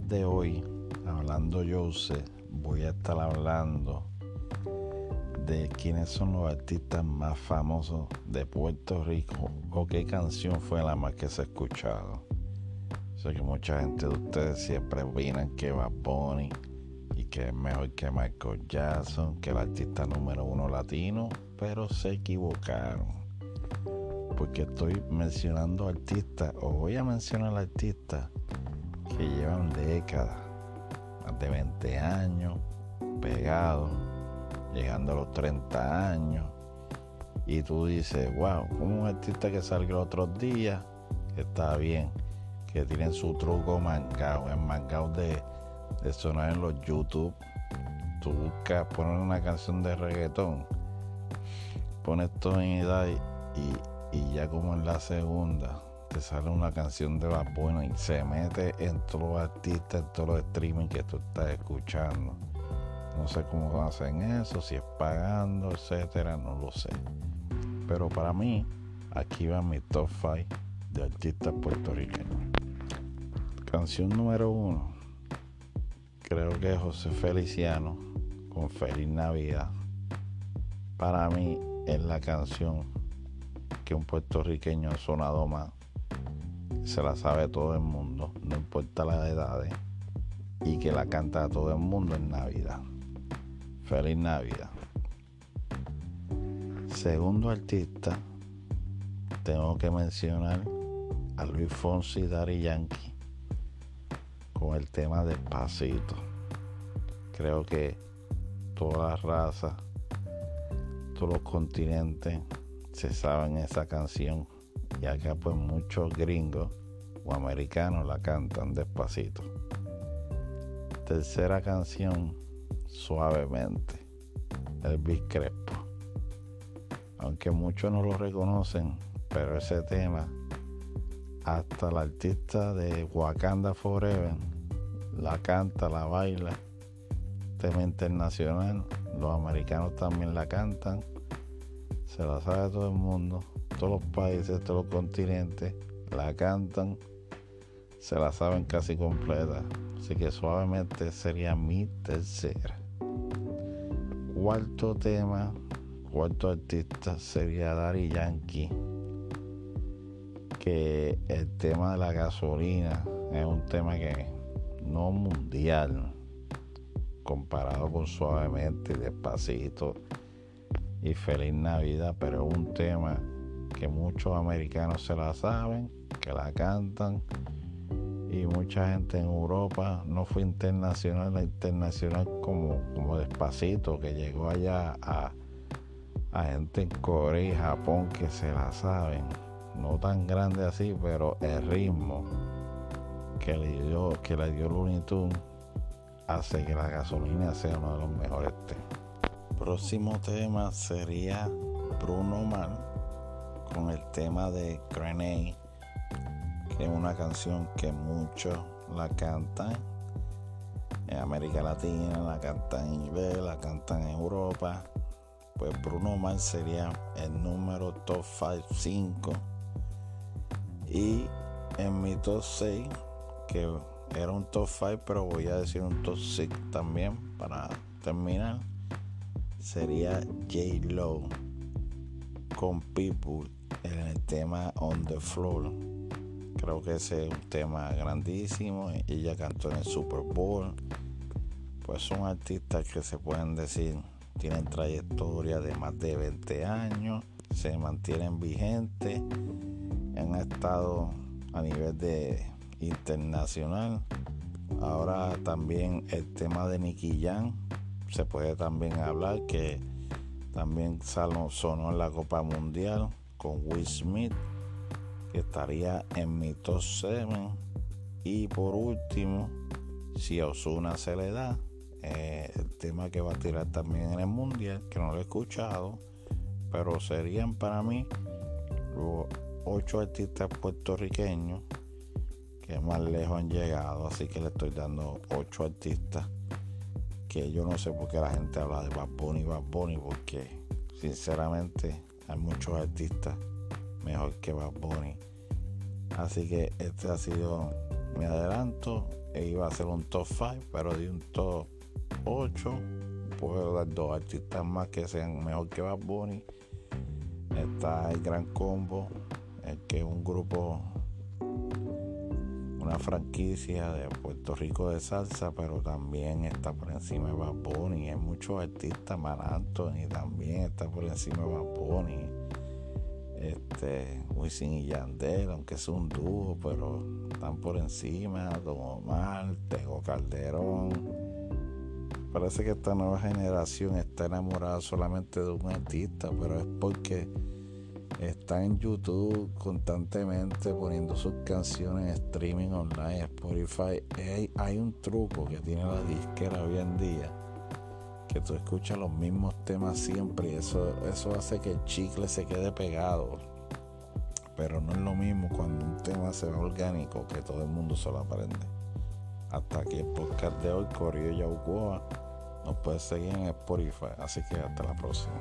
de hoy, hablando yo sé, voy a estar hablando de quiénes son los artistas más famosos de Puerto Rico o qué canción fue la más que se ha escuchado. Sé que mucha gente de ustedes siempre opinan que va Bunny y que es mejor que Michael Jackson, que el artista número uno latino, pero se equivocaron porque estoy mencionando artistas, o voy a mencionar artistas que llevan décadas, más de 20 años, pegados, llegando a los 30 años, y tú dices, wow, como un artista que salió otros días, que está bien, que tienen su truco mangado, en mangado de, sonar en los YouTube. Tú buscas poner una canción de reggaetón, pones en edad y y ya como en la segunda te sale una canción de la buena y se mete en todos los artistas, en todos los streaming que tú estás escuchando. No sé cómo hacen eso, si es pagando, etcétera, no lo sé. Pero para mí, aquí va mi top 5 de artistas puertorriqueños. Canción número uno, creo que es José Feliciano con Feliz Navidad. Para mí es la canción que un puertorriqueño ha sonado más. Se la sabe todo el mundo, no importa las edades, y que la canta todo el mundo en Navidad. Feliz Navidad. Segundo artista, tengo que mencionar a Luis Fonsi y Dari Yankee con el tema Despacito. Creo que todas las razas, todos los continentes se saben esa canción y acá pues muchos gringos o americanos la cantan despacito. Tercera canción, suavemente, Elvis Crespo. Aunque muchos no lo reconocen, pero ese tema, hasta el artista de Wakanda Forever la canta, la baila. Tema internacional, los americanos también la cantan se la sabe todo el mundo, todos los países, todos los continentes, la cantan, se la saben casi completa. Así que suavemente sería mi tercera. Cuarto tema, cuarto artista sería Dari Yankee. Que el tema de la gasolina es un tema que no mundial, comparado con suavemente, despacito y feliz Navidad, pero es un tema que muchos americanos se la saben, que la cantan. Y mucha gente en Europa no fue internacional, la internacional como, como despacito, que llegó allá a, a gente en Corea y Japón que se la saben, no tan grande así, pero el ritmo que le dio, que le dio Looney Tunes hace que la gasolina sea uno de los mejores temas. Próximo tema sería Bruno Mars con el tema de Grenade, que es una canción que muchos la cantan en América Latina, la cantan en inglés, la cantan en Europa. Pues Bruno Mars sería el número top 5, 5. Y en mi top 6, que era un top 5, pero voy a decir un top 6 también para terminar sería J. Lo con People en el tema On the Floor. Creo que ese es un tema grandísimo. Ella cantó en el Super Bowl. Pues son artistas que se pueden decir tienen trayectoria de más de 20 años, se mantienen vigentes, han estado a nivel de internacional. Ahora también el tema de Nicky Jam se puede también hablar que también sonó en la Copa Mundial con Will Smith, que estaría en mi top 7. Y por último, si a Osuna se le da, eh, el tema que va a tirar también en el Mundial, que no lo he escuchado, pero serían para mí los ocho artistas puertorriqueños que más lejos han llegado. Así que le estoy dando ocho artistas que yo no sé por qué la gente habla de Bad Bunny, Bad Bunny, porque sinceramente hay muchos artistas mejor que Bad Bunny. Así que este ha sido mi adelanto iba a ser un top 5, pero de un top 8 puedo dar dos artistas más que sean mejor que Bad Bunny. Está el Gran Combo, que es un grupo, una franquicia de Puerto Rico de salsa, pero también está por encima de Bad Bunny. Hay muchos artistas, Mar Anthony también está por encima de Bad. Este, Wisin y Yandel, aunque es un dúo, pero están por encima. Don Omar, Tego Calderón Parece que esta nueva generación está enamorada solamente de un artista, pero es porque está en YouTube constantemente poniendo sus canciones en streaming online, Spotify. Hay, un truco que tiene la disquera hoy en día, que tú escuchas los mismos temas siempre y eso, eso hace que el chicle se quede pegado. Pero no es lo mismo cuando un tema se ve orgánico que todo el mundo se lo aprende. Hasta aquí el podcast de hoy, Corio Yaucoa. Nos puedes seguir en Spotify. Así que hasta la próxima.